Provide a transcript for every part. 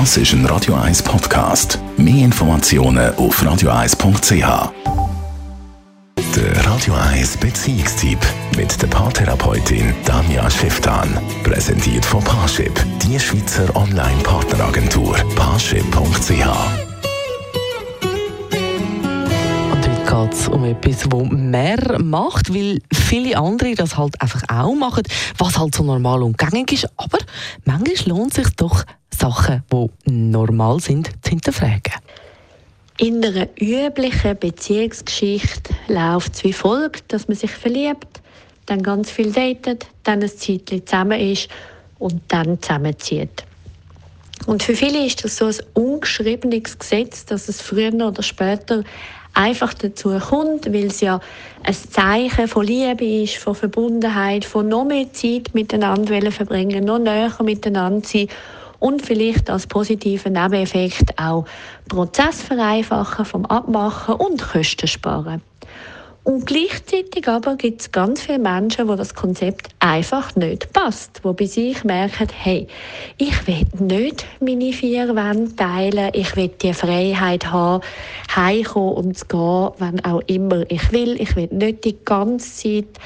Das ist ein Radio 1 Podcast. Mehr Informationen auf radio1.ch. Der Radio 1 Beziehungstyp mit der Paartherapeutin Danja Schifftan. Präsentiert von Paarship, die Schweizer Online-Partneragentur. Paarship.ch geht es um etwas, das mehr macht, weil viele andere das halt einfach auch machen, was halt so normal und gängig ist. Aber manchmal lohnt es sich doch, Sachen, die normal sind, zu hinterfragen. In einer üblichen Beziehungsgeschichte läuft es wie folgt, dass man sich verliebt, dann ganz viel datet, dann ein Zeitchen zusammen ist und dann zusammenzieht. Und für viele ist das so ein ungeschriebenes Gesetz, dass es früher oder später einfach dazu kommt, weil es ja ein Zeichen von Liebe ist, von Verbundenheit, von noch mehr Zeit miteinander verbringen, noch näher miteinander sein und vielleicht als positiven Nebeneffekt auch Prozess vereinfachen, vom Abmachen und Kosten sparen. Und gleichzeitig aber gibt es ganz viele Menschen, wo das Konzept einfach nicht passt, wo bei sich merken, hey, ich will nicht meine vier Wände teilen, ich will die Freiheit haben, heimkommen und zu gehen, wenn auch immer ich will. Ich will nicht die ganze Zeit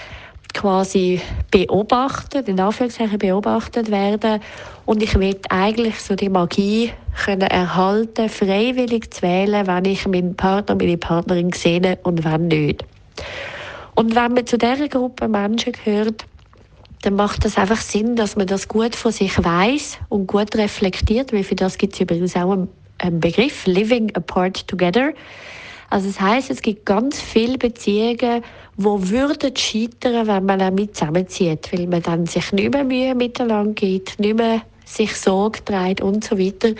quasi beobachtet, in Anführungszeichen beobachtet werden. Und ich will eigentlich so die Magie können erhalten, freiwillig zu wählen, wenn ich meinen Partner, meine Partnerin sehe und wenn nicht. Und wenn man zu dieser Gruppe Menschen gehört, dann macht das einfach Sinn, dass man das gut von sich weiß und gut reflektiert, weil für das gibt es übrigens auch einen Begriff, Living Apart Together. Also das heißt, es gibt ganz viele Beziehungen, wo würden scheitern, wenn man damit zusammenzieht, weil man dann sich nicht mehr Mühe miteinander gibt, nicht mehr sich Sorge trägt und so weiter.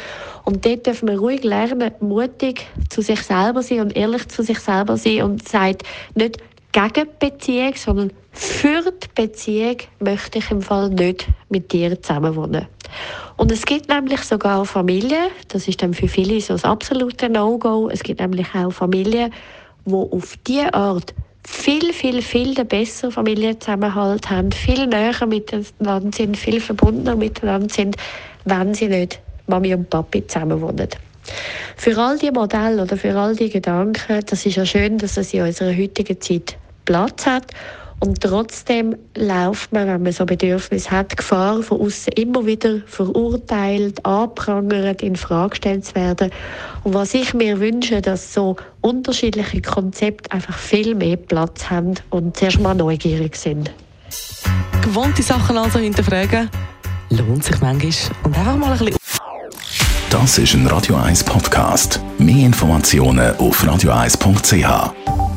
Und dort dürfen wir ruhig lernen, mutig zu sich selber sein und ehrlich zu sich selber sein und sagt nicht gegen die Beziehung, sondern für die Beziehung möchte ich im Fall nicht mit dir zusammenwohnen. Und es gibt nämlich sogar Familien, das ist dann für viele so das absolute No-Go, es gibt nämlich auch Familien, wo auf diese Art viel, viel, viel den besseren Familienzusammenhalt haben, viel näher miteinander sind, viel verbundener miteinander sind, wenn sie nicht Mami und Papi zusammenwohnen. Für all die Modelle oder für all die Gedanken, das ist ja schön, dass es in unserer heutigen Zeit Platz hat und trotzdem läuft man, wenn man so Bedürfnis hat, Gefahr von außen immer wieder verurteilt, anprangert, in Frage gestellt zu werden. Und was ich mir wünsche, dass so unterschiedliche Konzepte einfach viel mehr Platz haben und zuerst mal neugierig sind. Gewohnte Sachen also hinterfragen, lohnt sich manchmal. Und einfach mal ein bisschen. Das ist ein Radio 1 Podcast. Mehr Informationen auf radio1.ch.